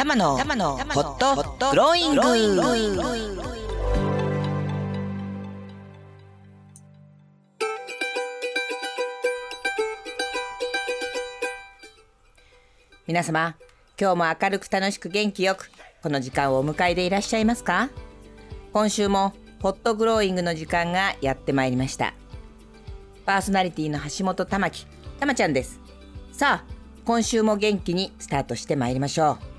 玉野。玉野。ホット。ホット。グローイング皆様今日も明るく楽しく元気よくこの時間をお迎えでいらっしゃいますか？今週もホットグローイングの時間がやってまいりました。パーソナリティの橋本玉木たまちゃんです。さあ今週も元気にスタートしてまいりましょう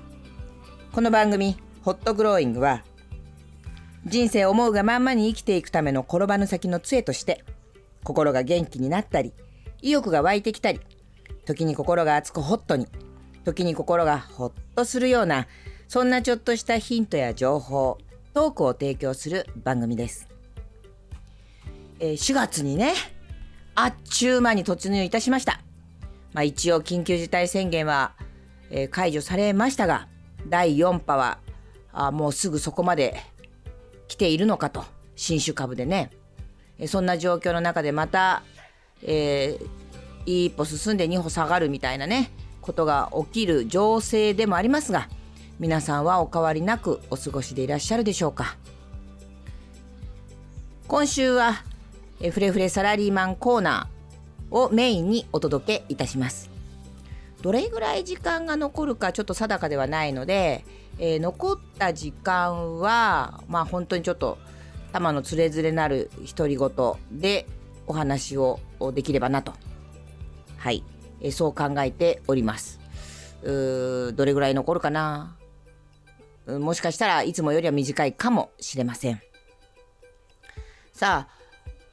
この番組ホットグローイングは人生思うがまんまに生きていくための転ばぬ先の杖として心が元気になったり意欲が湧いてきたり時に心が熱くホットに時に心がホッとするようなそんなちょっとしたヒントや情報トークを提供する番組です、えー、4月にねあっちゅう間に突入いたしました、まあ、一応緊急事態宣言は、えー、解除されましたが第4波はあもうすぐそこまで来ているのかと新種株でね、そんな状況の中でまた、えー、一歩進んで二歩下がるみたいなねことが起きる情勢でもありますが皆さんはお変わりなくお過ごしでいらっしゃるでしょうか。今週はフレフレサラリーマンコーナーをメインにお届けいたします。どれぐらい時間が残るかちょっと定かではないので、えー、残った時間はまあ本当にちょっと玉のつれづれなる独り言でお話をできればなと。はい、えー、そう考えております。うどれぐらい残るかな？もしかしたらいつもよりは短いかもしれません。さあ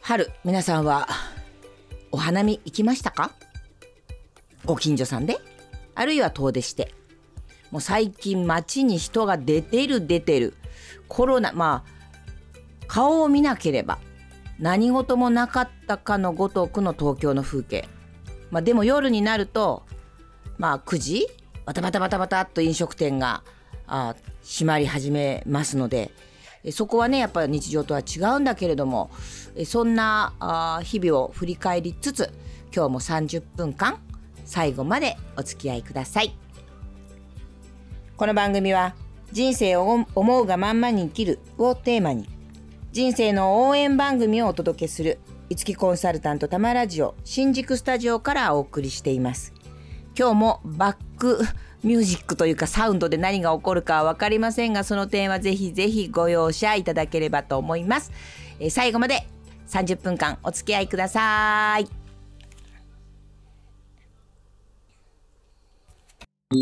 春皆さんはお花見行きましたか？ご近所さんであるいは遠出してもう最近街に人が出てる出てるコロナまあ顔を見なければ何事もなかったかのごとくの東京の風景。まあでも夜になるとまあ9時バタバタバタバタっと飲食店があ閉まり始めますのでそこはねやっぱり日常とは違うんだけれどもそんなあ日々を振り返りつつ今日も30分間最後までお付き合いください。この番組は人生を思うがまんまに生きるをテーマに人生の応援番組をお届けする五木コンサルタント多摩ラジオ新宿スタジオからお送りしています。今日もバックミュージックというかサウンドで何が起こるかは分かりませんがその点はぜひぜひご容赦いただければと思います、え、最後まで30分間お付き合いください。は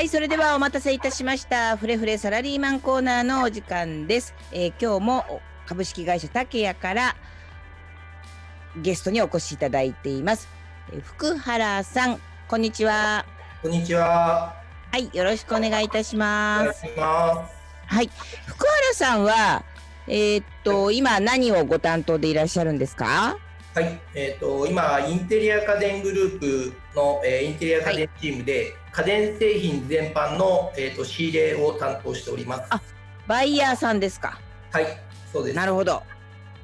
いそれではお待たせいたしました。フレフレサラリーマンコーナーのお時間です、えー、今日も株式会社竹谷からゲストにお越しいただいています、福原さんこんにちは。こんにちは。はいよろしくお願いいたしますはい福原さんはえー、っと今何をご担当でいらっしゃるんですか？はい、えーと、今、インテリア家電グループの、えー、インテリア家電チームで、はい、家電製品全般の、えーと、仕入れを担当しております。あバイヤーさんですか？はい、そうです。なるほど。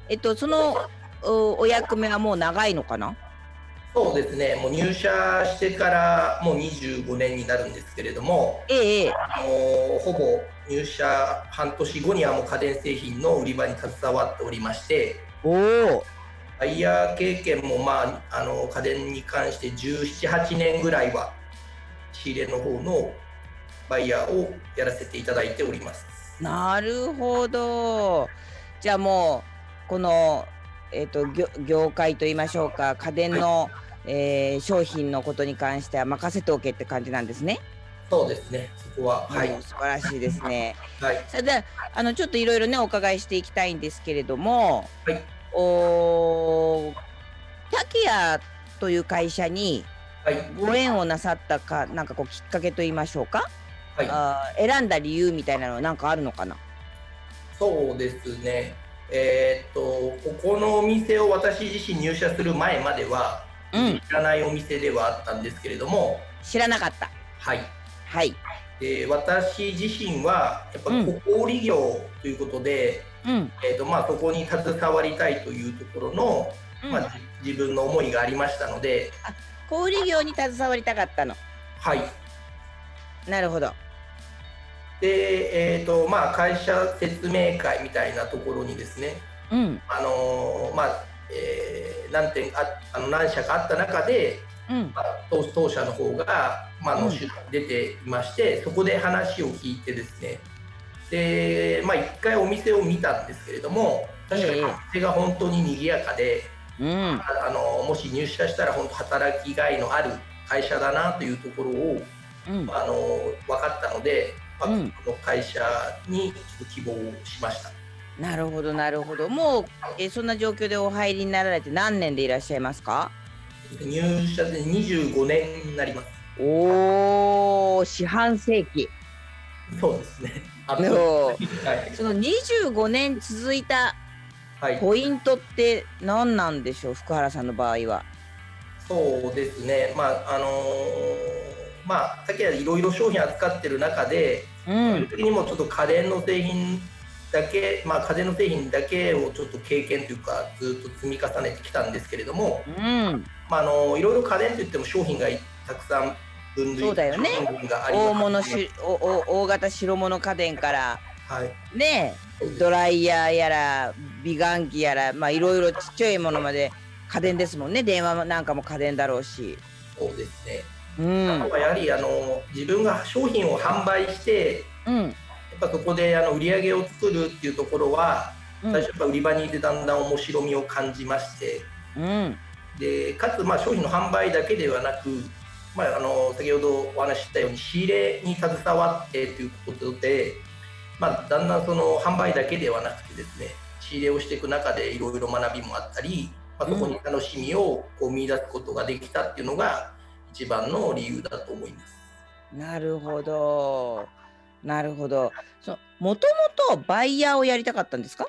えっと、そのおお役目はもう長いのかな？そうですね、もう入社してからもう25年になるんですけれども、ええ、あのほぼ入社半年後にはもう家電製品の売り場に携わっておりまして、おおバイヤー経験も、まあ、あの家電に関して17、8年ぐらいは仕入れの方のバイヤーをやらせていただいております。なるほど。じゃあもうこの、えーと、業業界といいましょうか家電の、はい、えー、商品のことに関しては任せておけって感じなんですね？そうですね。そこは、はい、素晴らしいですね。はい。それで、あのちょっといろいろねお伺いしていきたいんですけれども、はい。お竹谷という会社にご縁をなさったか、なんかこうきっかけと言いましょうか、はい、あ選んだ理由みたいなのは何かあるのかな？そうですねえー、っとここのお店を私自身入社する前までは、うん、知らないお店ではあったんですけれども知らなかったはいはい。で私自身はやっぱうん小売業ということで、うん。えーとまあ、そこに携わりたいというところの、うんまあ、じ自分の思いがありましたので、小売業に携わりたかったの。はい、なるほど。で、えーとまあ、会社説明会みたいなところにですね、うん。あのーまあえー何点ああの何社かあった中で、うん。まあ、当当社の方が、まああのうん出ていましてそこで話を聞いてですねで、まあ、1回お店を見たんですけれども確かに店が本当に賑やかで、うん。ああのもし入社したら本当働きがいのある会社だなというところをうん。あの分かったので、まあうんこの会社に希望をしました。なるほど、なるほど。もう、えそんな状況でお入りになられて何年でいらっしゃいますか？入社で25年になります。おお、四半世紀。そうですね。あとのはい、その25年続いたはい、ポイントって何なんでしょう、福原さんの場合は。そうですね。まああのーまあさっきはいろいろ商品扱ってる中で、うん。時にもちょっと家電の製品だけ、まあ家電の製品だけをちょっと経験というかずっと積み重ねてきたんですけれども、うん。まああのいろいろ家電といっても商品がたくさん分類そうだよね商品があります大物しおお大型白物家電からはい。ねドライヤーやら美顔器やらまあいろいろちっちゃいものまで家電ですもんね電話なんかも家電だろうし。そうですね。うん。あとはやはりあの自分が商品を販売してうん。やっぱそこであの売り上げを作るっていうところはうん。最初やっぱ売り場にいてだんだん面白みを感じまして。うん。でかつまあ商品の販売だけではなく、まあ、あの先ほどお話ししたように仕入れに携わってということで、まあ、だんだんその販売だけではなくてですね仕入れをしていく中でいろいろ学びもあったり、まあ、そこに楽しみをこう見出すことができたっていうのが一番の理由だと思います。なるほど。なるほど。そもともとバイヤーをやりたかったんですか？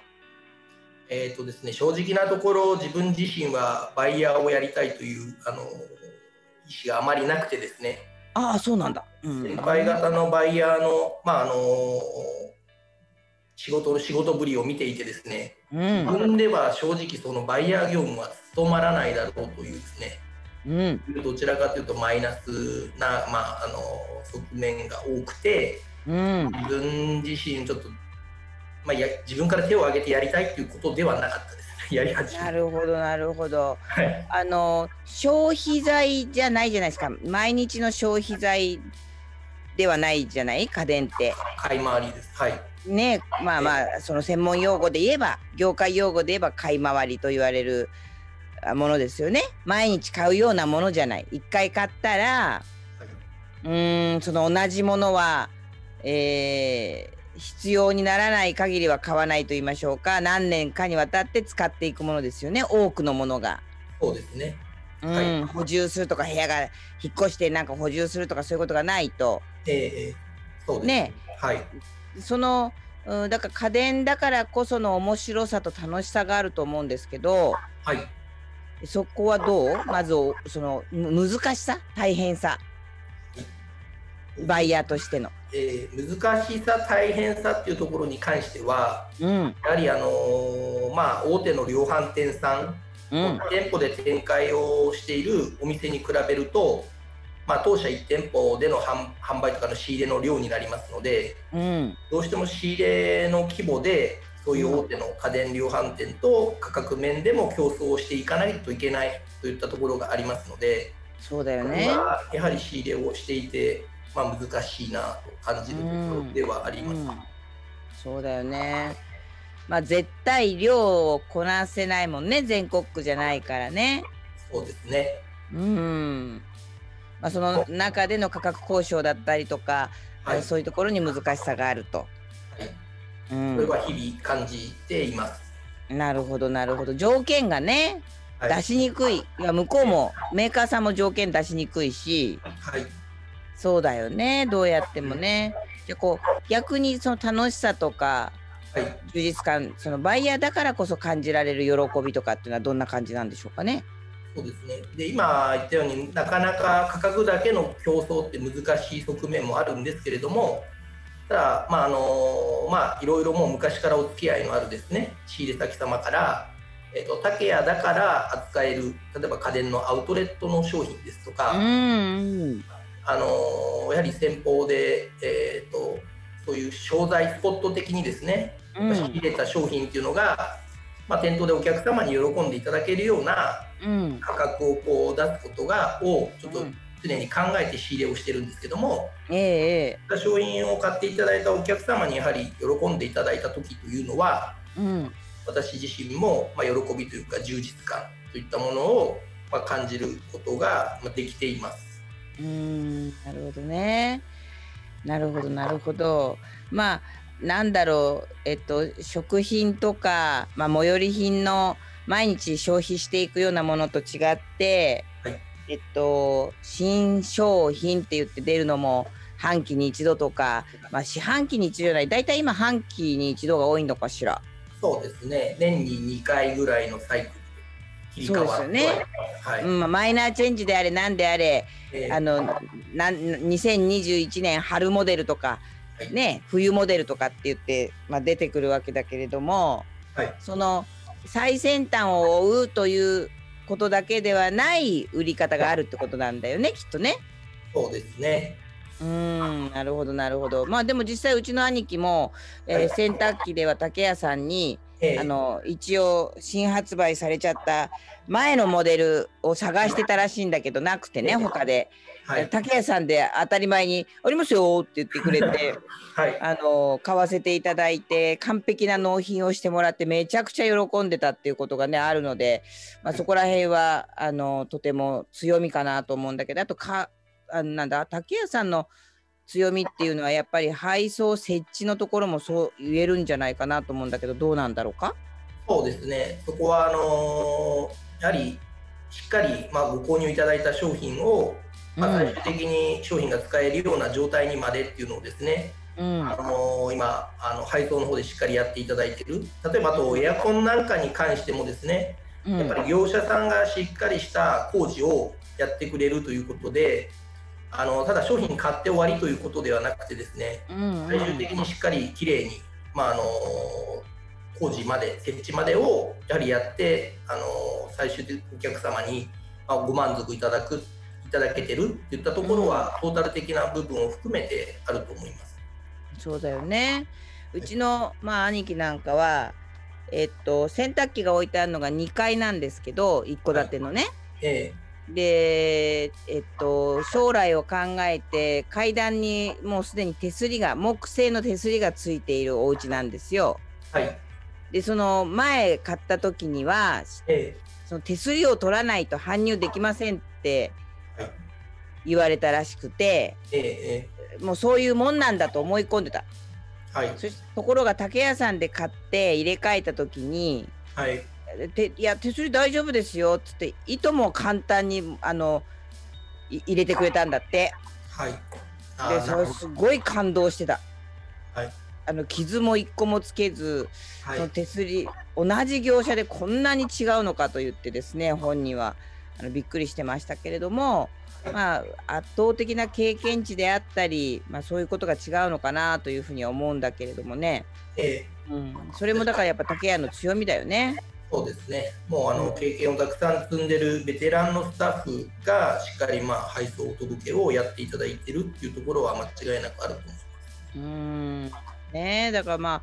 えーとですね、正直なところ自分自身はバイヤーをやりたいというあの意思があまりなくてですね。ああそうなんだ。うん。先輩方のバイヤーの,、まあ、あの仕事の仕事ぶりを見ていてですね。うん。自分では正直そのバイヤー業務は務まらないだろうというですねうんどちらかというとマイナスな、まあ、あの側面が多くてうん自分自身ちょっと、まあ、や自分から手を挙げてやりたいっていうことではなかったですね やり始めなるほどなるほど。はいあの消費財じゃないじゃないですか毎日の消費財ではないじゃない？家電って。買い回りです。はい。ねまあまあその専門用語で言えば業界用語で言えば買い回りと言われるあものですよね毎日買うようなものじゃない一回買ったらうーんその同じものは、えー必要にならない限りは買わないと言いましょうか何年かにわたって使っていくものですよね多くのものが。そうですね。うんはい補充するとか部屋が引っ越してなんか補充するとかそういうことがないとええええそうですねはい。その、うん、だから家電だからこその面白さと楽しさがあると思うんですけどはい。そこはどう？まずおそのむ難しさ？大変さ？バイヤーとしての。えー難しさ、大変さっていうところに関しては、うん。やはりあのーまあ、大手の量販店さん、うん。店舗で展開をしているお店に比べると、まあ、当社1店舗での販販売とかの仕入れの量になりますので、うん。どうしても仕入れの規模で、そういう大手の家電量販店と価格面でも競争をしていかないといけないといったところがありますので、そうだよね。はやはり仕入れをしていて、まあ、難しいなと感じるところではあります。うん、そうだよね。まあ絶対量をこなせないもんね全国区じゃないからね。そうですね。うん。まあその中での価格交渉だったりとか、はい。そういうところに難しさがあると。それは日々感じています。なるほどなるほど条件がねはい。出しにくいいや向こうもメーカーさんも条件出しにくいしはい。そうだよねどうやってもねじゃあこう逆にその楽しさとかはい。充実感そのバイヤーだからこそ感じられる喜びとかっていうのはどんな感じなんでしょうかねそうですねで今言ったようになかなか価格だけの競争って難しい側面もあるんですけれどもただまああのまあいろいろもう昔からお付き合いのあるですね仕入れ先様からえーと、竹屋だから扱える例えば家電のアウトレットの商品ですとか、あのやはり先方で、えーと、そういう商材スポット的にですね、仕入れた商品っていうのが、まあ、店頭でお客様に喜んでいただけるような価格をこう出すことがをちょっと常に考えて仕入れをしてるんですけども、えー、商品を買っていただいたお客様にやはり喜んでいただいた時というのは、うん、私自身も、まあ、喜びというか充実感といったものを、まあ、感じることができています。うんなるほどね。なるほどなるほど。まあなんだろう、えっと、食品とか、まあ、最寄り品の毎日消費していくようなものと違って、はい、えっと、新商品って言って出るのも半期に一度とか、まあ、四半期に一度じゃない大体今半期に一度が多いのかしら。そうですね。年に2回ぐらいのサイクル切り替わってね、はい。うん、マイナーチェンジであれ何であれ、えー、あのな2021年春モデルとか、はい、ね冬モデルとかって言って、まあ、出てくるわけだけれども、はい、その最先端を追うということだけではない売り方があるってことなんだよねきっとね。そうですね。うんなるほどなるほど。まあでも実際うちの兄貴も、えー、洗濯機では竹谷さんに、えー、あの一応新発売されちゃった前のモデルを探してたらしいんだけどなくてね他で、はい、竹谷さんで当たり前に「ありますよ」って言ってくれて、はい、あの買わせていただいて完璧な納品をしてもらってめちゃくちゃ喜んでたっていうことがねあるので、まあ、そこら辺はあのとても強みかなと思うんだけどあとかあなんだ竹谷さんの強みっていうのはやっぱり配送設置のところもそう言えるんじゃないかなと思うんだけどどうなんだろうか？そうですね。そこはあのー、やはりしっかり、まあ、ご購入いただいた商品を、まあ、最終的に商品が使えるような状態にまでっていうのをですね、うん、あのー、今あの配送の方でしっかりやっていただいてる。例えばあとエアコンなんかに関してもですねやっぱり業者さんがしっかりした工事をやってくれるということであのただ商品買って終わりということではなくてですね、うんうん、最終的にしっかりきれいに、まあ、あの工事まで設置までをやはりやってあの最終的にお客様に、まあ、ご満足いただくいただけてるといったところは、うん、トータル的な部分を含めてあると思います。そうだよねうちの、まあ、兄貴なんかは、えっと、洗濯機が置いてあるのが2階なんですけど一戸建てのね。はい、ええで、えっと、将来を考えて階段にもうすでに手すりが木製の手すりがついているお家なんですよ。はい、でその前買った時には、ええ、その手すりを取らないと搬入できませんって言われたらしくて、ええ、もうそういうもんなんだと思い込んでた。はい、そところが竹屋さんで買って入れ替えた時に、はい、ていや手すり大丈夫ですよっつって糸も簡単にあの入れてくれたんだって。はい。でそれすごい感動してた。はい。あの傷も一個もつけず、はい、その手すり同じ業者でこんなに違うのかと言ってですね本人はあのびっくりしてましたけれども、まあ、圧倒的な経験値であったり、まあ、そういうことが違うのかなというふうには思うんだけれどもね、ええ。うん、それもだからやっぱ竹谷の強みだよね。そうですね、もうあの経験をたくさん積んでるベテランのスタッフがしっかりまあ配送届けをやっていただいてるっていうところは間違いなくあると思います。うん。ねだからまあ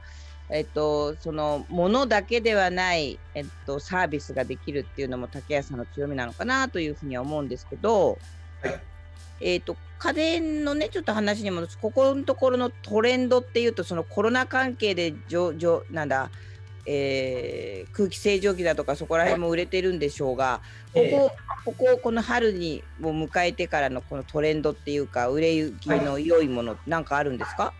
えっと、そのものだけではない、えっと、サービスができるっていうのも竹谷さんの強みなのかなというふうには思うんですけど、はい、えっと、家電のねちょっと話に戻す。ここのところのトレンドっていうとそのコロナ関係でじょじょなんだえー、空気清浄機だとかそこら辺も売れてるんでしょうがこここここの春にを迎えてからのこのトレンドっていうか売れ行きの良いものなんかあるんですか、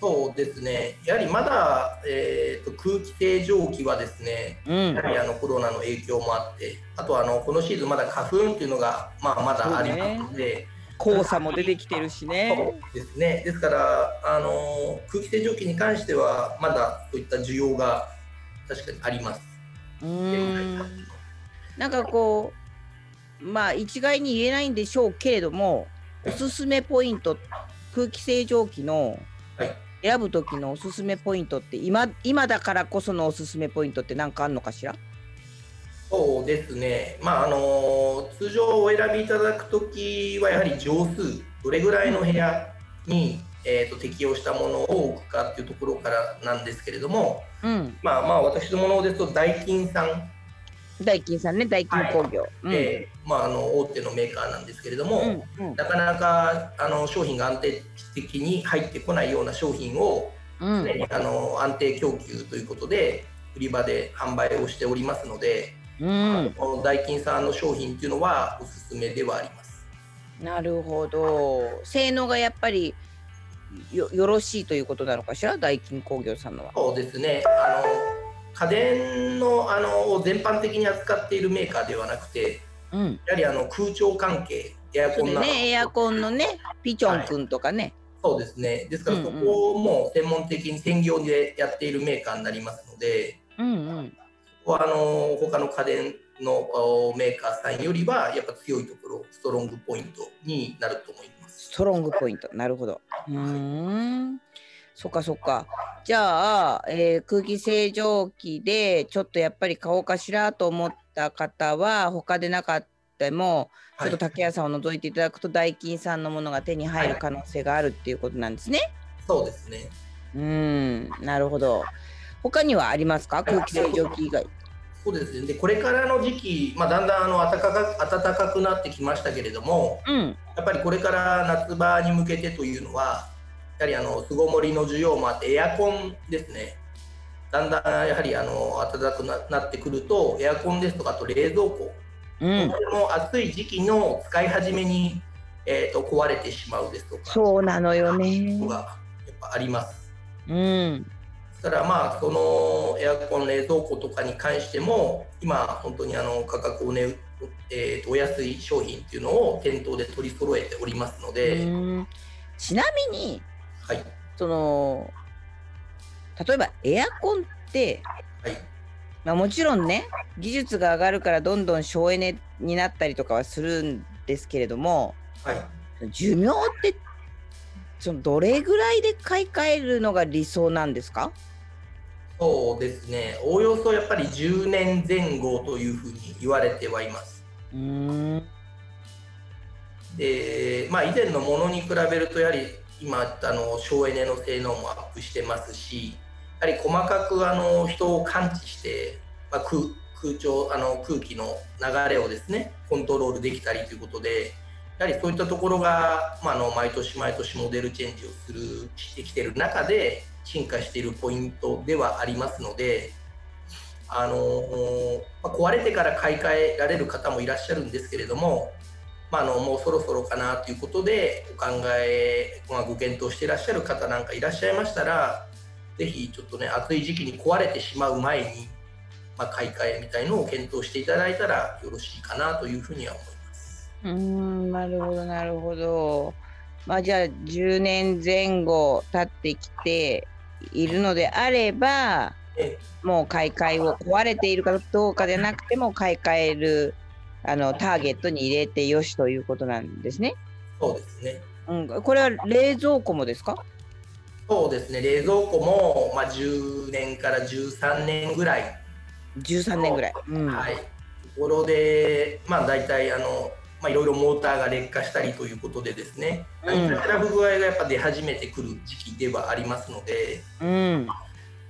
そうですね、やはりまだ、えーと、空気清浄機はですね、うん、やはりあのコロナの影響もあって、あとあのこのシーズンまだ花粉っていうのが、まあ、まだありますので、黄砂も出てきてるしね。ですね。ですからあの空気清浄機に関してはまだそういった需要が確かにあります。うん。なんかこうまあ一概に言えないんでしょうけれども、おすすめポイント、空気清浄機のはい選ぶ時のおすすめポイントって今今だからこそのおすすめポイントって何かあるのかしら？そうですね、まああの通常お選びいただくときはやはり畳数、どれぐらいの部屋に、えー、と適用したものを置くかっていうところからなんですけれども、うん。まあ、まあ私のものですと、ダイキンさん、大金さんね大金工業、うん。えーまあ、あの大手のメーカーなんですけれども、うんうん。なかなかあの商品が安定的に入ってこないような商品を、うん。あの安定供給ということで、売り場で販売をしておりますので、うん、このダイキンさんの商品っていうのはおすすめではあります。なるほど。性能がやっぱりよよろしいということなのかしら？大金工業さんのは。そうですね。あの家電のあのを全般的に扱っているメーカーではなくてうん。やはりあの空調関係エアコンなど。ねエアコンのねピチョンくんとかね、そうですね。ですからそこも専門的に専業でやっているメーカーになりますので、うん、うん。ここはあの他の家電のおメーカーさんよりはやっぱ強いところストロングポイントになると思います。ス。トロングポイント。なるほど。うーんそっかそっかじゃあ、えー空気清浄機でちょっとやっぱり買おうかしらと思った方は他でなかったもちょっと竹谷さんを除いていただくとダイキンさんのものが手に入る可能性があるっていうことなんですね。そうですねうーんなるほど。他にはありますか？空気清浄機以外。そうですねでこれからの時期、まあ、だんだんあの暖かか暖かくなってきましたけれどもうんやっぱりこれから夏場に向けてというのはやはりあの巣ごもりの需要もあってエアコンですね。だんだんやはりあの暖かくななってくるとエアコンですとかあと冷蔵庫。うん。これも暑い時期の使い始めに、えー、と壊れてしまうですとかそうなのよね。の。がやっぱあります。うん。だからまあそのエアコン冷蔵庫とかに関しても今本当にあの価格をね、えーとお安い商品っていうのを店頭で取り揃えておりますので、うん。ちなみにはい。その例えばエアコンって、はい。まあ、もちろんね技術が上がるからどんどん省エネになったりとかはするんですけれどもはい。寿命ってそのどれぐらいで買い替えるのが理想なんですか？そうですね。おおよそやっぱり10年前後というふうに言われてはいます。うーん。でまあ、以前のものに比べるとやはり今あの省エネの性能もアップしてますしやはり細かくあの人を感知して、まあ、空空調あの空気の流れをですねコントロールできたりということでやはりそういったところが、まあ、の毎年毎年モデルチェンジをするしてきてる中で進化しているポイントではありますので。あのまあ、壊れてから買い替えられる方もいらっしゃるんですけれども、まあ、あのもうそろそろかなということでお考え、まあ、ご検討していらっしゃる方なんかいらっしゃいましたらぜひちょっとね暑い時期に壊れてしまう前に、まあ、買い替えみたいのを検討していただいたらよろしいかなというふうには思います。うーんなるほどなるほど。まあじゃあ10年前後経ってきているのであればえもう買い替えを壊れているかどうかじゃなくても買い替えるあのターゲットに入れてよしということなんですね。そうですね。うん、これは冷蔵庫もですか？そうですね。冷蔵庫も、まあ、10年から13年ぐらい ?13 年ぐらい。うん。はい、ところで、まあ、大体あの、まあ、いろいろモーターが劣化したりということでですね、うん。不具合がやっぱ出始めてくる時期ではありますので、うん。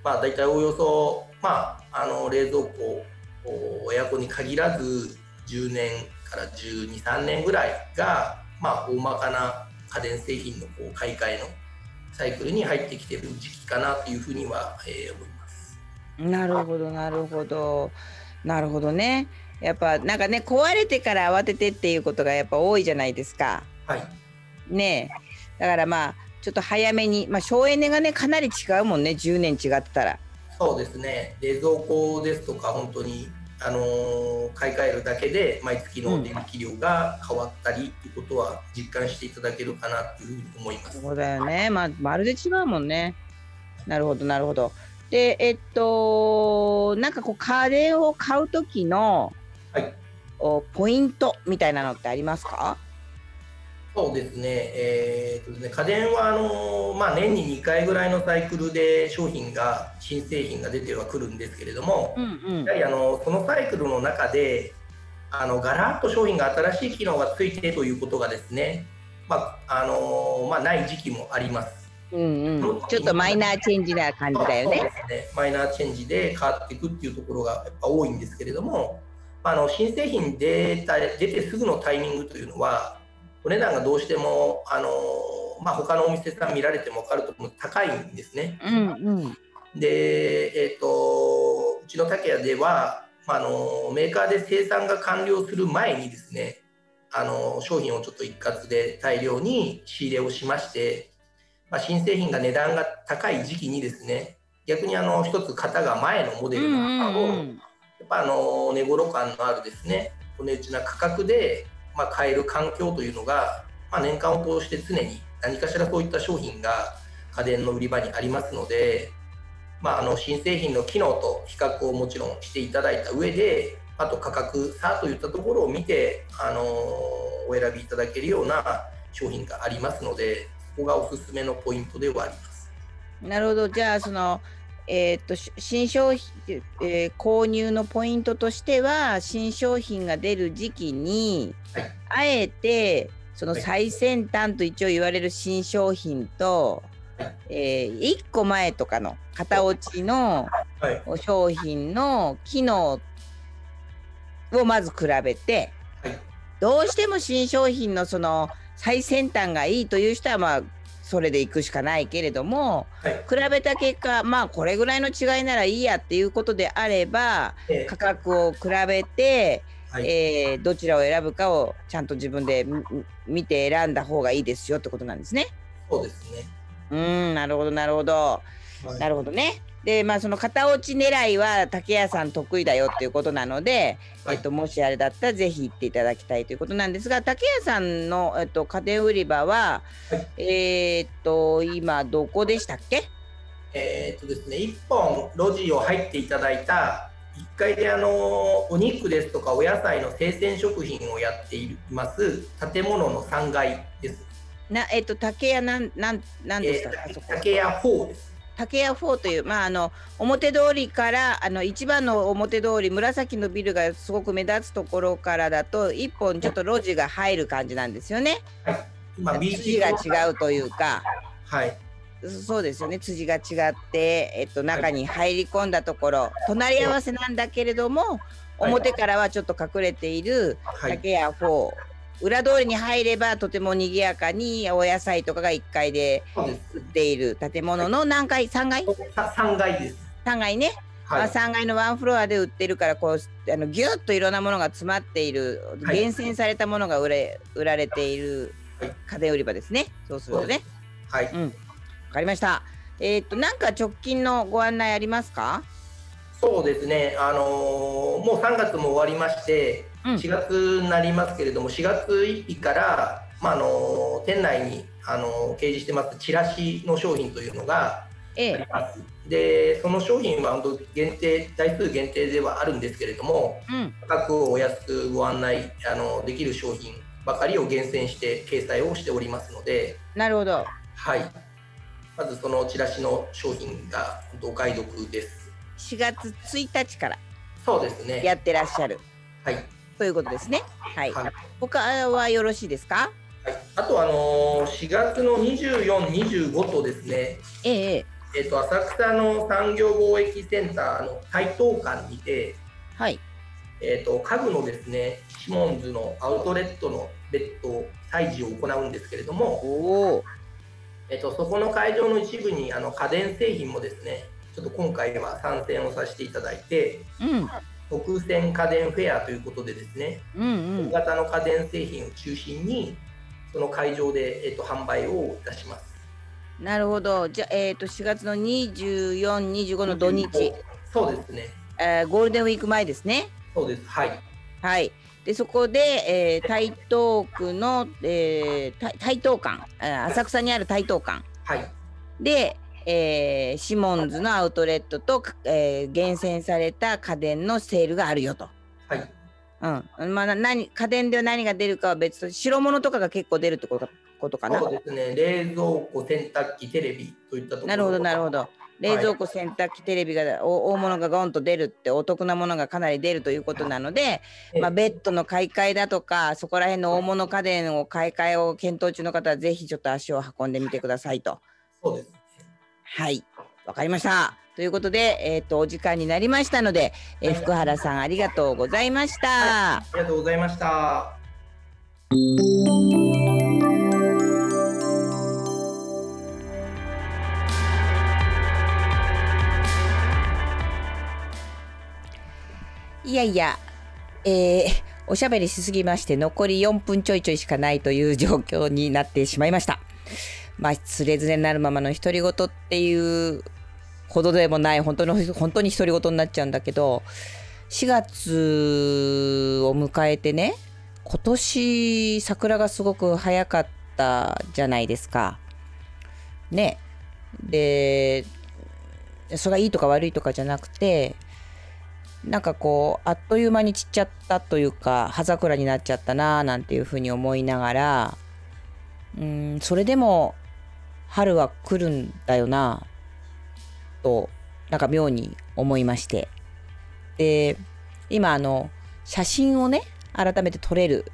まあ、大体おおよそ、まあ、あの冷蔵庫おエアコンに限らず10年から12、3年ぐらいが、まあ、大まかな家電製品のこう買い替えのサイクルに入ってきている時期かなというふうには、えー思います。なるほどなるほどなるほどね。やっぱなんかね壊れてから慌ててっていうことがやっぱ多いじゃないですか。はいねえだからまあちょっと早めにまあ省エネがねかなり違うもんね10年違ってたら。そうですね冷蔵庫ですとか本当に、あのー買い替えるだけで毎月の電気量が変わったりということは実感していただけるかなというふうに思います。そうだよね。まあ、まるで違うもんね。なるほど、なるほど。で、えっと、なんかこう、家電を買う時の、はいおポイントみたいなのってありますか？そうですね、えーとですね家電はあの、まあ、年に2回ぐらいのサイクルで商品が新製品が出てはくるんですけれども、うんうん。やはりあのそのサイクルの中であのガラッと商品が新しい機能がついてということがですね、まああのまあ、ない時期もあります。うんうん、ちょっとマイナーチェンジな感じだよそうね。ですね。マイナーチェンジで変わっていくっていうところがやっぱ多いんですけれども、まあ、あの新製品出た出てすぐのタイミングというのはお値段がどうしてもあの、まあ、他のお店さん見られても分かると思う高いんですね。うんうんで、えー、とうちの竹屋では、まあ、あのメーカーで生産が完了する前にですねあの商品をちょっと一括で大量に仕入れをしまして、まあ、新製品が値段が高い時期にですね逆にあの一つ型が前のモデルの型を、やっぱあの値頃感のあるですねお値打ちな価格で、まあ、買える環境というのが、まあ、年間を通して常に何かしらそういった商品が家電の売り場にありますので、まあ、あの新製品の機能と比較をもちろんしていただいた上であと価格差といったところを見て、あのお選びいただけるような商品がありますのでそこがおすすめのポイントではあります。なるほどじゃあそのえーっとし新商品、えー購入のポイントとしては新商品が出る時期に、はい。あえてそのはい。最先端と一応言われる新商品と、はい。え1個前とかの型落ちのはい。商品の機能をまず比べてはい。どうしても新商品のその最先端がいいという人はまあそれで行くしかないけれどもはい比べた結果まあこれぐらいの違いならいいやっていうことであればえ価格を比べて、はいえーどちらを選ぶかをちゃんと自分でみ見て選んだ方がいいですよってことなんですね。そうですね。うーんなるほどなるほど。はいなるほどね。でまあその型落ち狙いは竹屋さん得意だよっていうことなので、はい。えっと、もしあれだったらぜひ行っていただきたいということなんですが竹屋さんの、えっと、家電売り場は、はい。えーっと今どこでしたっけ？えーっとですね、1本路地を入っていただいた1階であのお肉ですとかお野菜の生鮮食品をやっています建物の3階です。なえっと竹屋なんなんなんでしたか、えー竹屋4です。竹屋4という、まあ、あの表通りからあの一番の表通り紫のビルがすごく目立つところからだと一本ちょっと路地が入る感じなんですよね。はい。今筋が違うというかはい。そうですよね筋が違って、えっと、中に入り込んだところ隣り合わせなんだけれどもはい表からはちょっと隠れているはい。竹屋4。裏通りに入ればとても賑やかにお野菜とかが1階で。売っている建物の何階？3階？さ3階です。3階ね、まあ、はい。3階のワンフロアで売ってるからこうあのギュッといろんわなものが詰まっている、はい厳選されたものが売れ売られているはい家電売り場ですねそうするとねはい。うんわかりましたえーっとなんか直近のご案内ありますか？そうですね。あのーもう3月も終わりまして、うん4月になりますけれども、4月1日から、まああのー店内に、あのー掲示してますチラシの商品というのがええあります。で、その商品は本当限定、台数限定ではあるんですけれども、うん価格をお安くご案内あのできる商品ばかりを厳選して掲載をしておりますので、なるほどはい。まずそのチラシの商品がお買い得です。4月1日からそうですね。やってらっしゃるはい。ということですね。はい、はい。他はよろしいですか？はい、あとあのー4月の24、25とですね、ええええ。えっと浅草の産業貿易センターの台東館にて、はい。えっと家具のですねシモンズのアウトレットのベッド催事を行うんですけれども、おおえっとそこの会場の一部にあの家電製品もですねちょっと今回は参戦をさせていただいてうん特選家電フェアということでですねうんうん大型の家電製品を中心にその会場で、えっと販売をいたします。なるほどじゃあえっ、と4月の24、25の土日、そうですね。えーゴールデンウィーク前ですねそうです。はい。はいでそこで、えー台東区の、えー台台東館浅草にある台東館はい。で、えーシモンズのアウトレットと、えー厳選された家電のセールがあるよと。はい。うん、まあ、な何家電で何が出るかは別と白物とかが結構出るってことことかな。そうですね、冷蔵庫、洗濯機、テレビといったところなるほどなるほど。冷蔵庫洗濯機テレビがお大物がゴンと出るってお得なものがかなり出るということなので、まあ、ベッドの買い替えだとかそこら辺の大物家電を買い替えを検討中の方はぜひちょっと足を運んでみてくださいと。そうです。はいわかりました。ということで、えっ、と、お時間になりましたので、えー福原さんありがとうございました。ありがとうございました。いやいや、えーおしゃべりしすぎまして残り4分ちょいちょいしかないという状況になってしまいました。まあ、つれづれになるままの独り言っていうほどでもない本当に本当に独り言になっちゃうんだけど4月を迎えてね今年桜がすごく早かったじゃないですか。ね。でそれがいいとか悪いとかじゃなくてなんかこうあっという間に散っちゃったというか葉桜になっちゃったなーなんていうふうに思いながらうんそれでも春は来るんだよなとなんか妙に思いましてで今あの写真をね改めて撮れる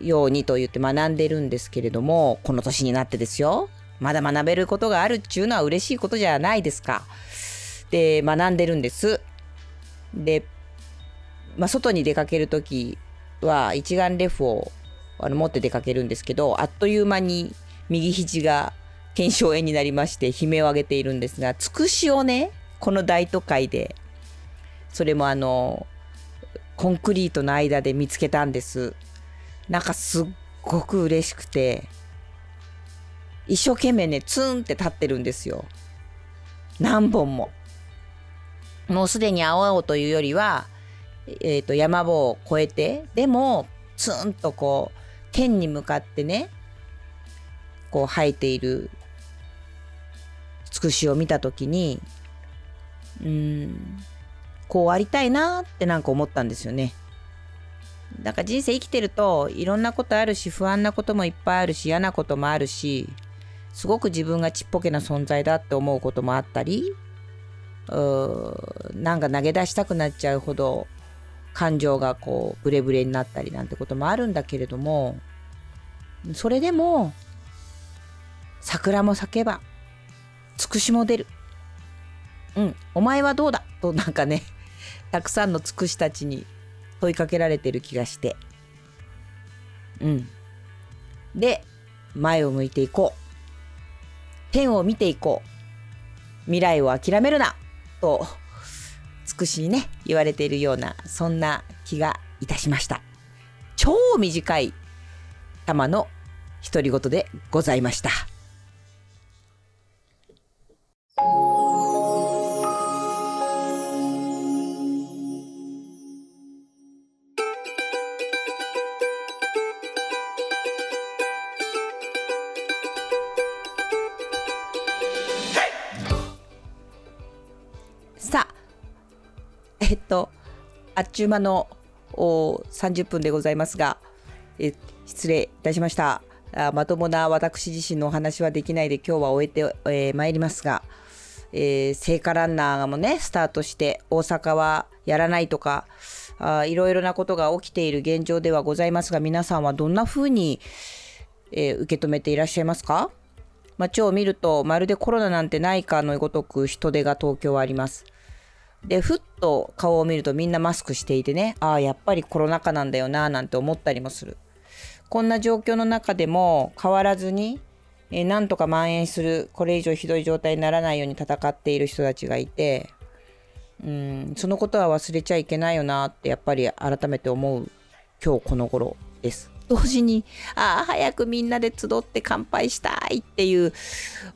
ようにと言って学んでるんですけれどもこの年になってですよまだ学べることがあるっちゅうのは嬉しいことじゃないですか。で学んでるんです。で、まあ、外に出かける時は一眼レフをあの持って出かけるんですけどあっという間に右肘が腱鞘炎になりまして悲鳴を上げているんですがつくしをねこの大都会でそれもあのコンクリートの間で見つけたんです。なんかすっごく嬉しくて一生懸命ねツンって立ってるんですよ。何本も。もうすでに青々というよりは、えー、と山棒を越えてでもツンとこう天に向かってねこう生えているつくしを見た時にうんこうありたいなってなんか思ったんですよね。なんか人生生きてるといろんなことあるし不安なこともいっぱいあるし嫌なこともあるしすごく自分がちっぽけな存在だって思うこともあったりうーなんか投げ出したくなっちゃうほど感情がこうブレブレになったりなんてこともあるんだけれどもそれでも桜も咲けばつくしも出る。うんお前はどうだ？となんかね たくさんのつくしたちに問いかけられてる気がして。うん。で前を向いていこう。天を見ていこう。未来を諦めるな。とつくしにね言われているようなそんな気がいたしました。超短い玉の独り言でございました。あっちゅう間の30分でございますがえ失礼いたしましたあまともな私自身のお話はできないで今日は終えてま、えー参りますが、えー聖火ランナーもねスタートして大阪はやらないとかあいろいろなことが起きている現状ではございますが皆さんはどんな風に、えー受け止めていらっしゃいますか？街を見るとまるでコロナなんてないかのごとく人出が東京はあります。でふっと顔を見るとみんなマスクしていてねああやっぱりコロナ禍なんだよななんて思ったりもするこんな状況の中でも変わらずに、えーなんとか蔓延するこれ以上ひどい状態にならないように戦っている人たちがいてうんそのことは忘れちゃいけないよなってやっぱり改めて思う今日この頃です。同時にああ早くみんなで集って乾杯したいっていう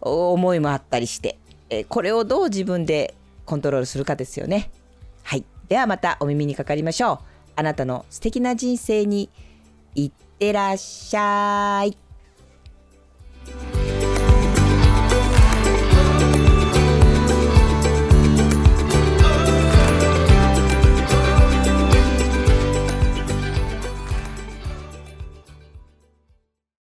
思いもあったりして、えーこれをどう自分でコントロールするかですよね。はい。ではまたお耳にかかりましょう。あなたの素敵な人生にいってらっしゃい。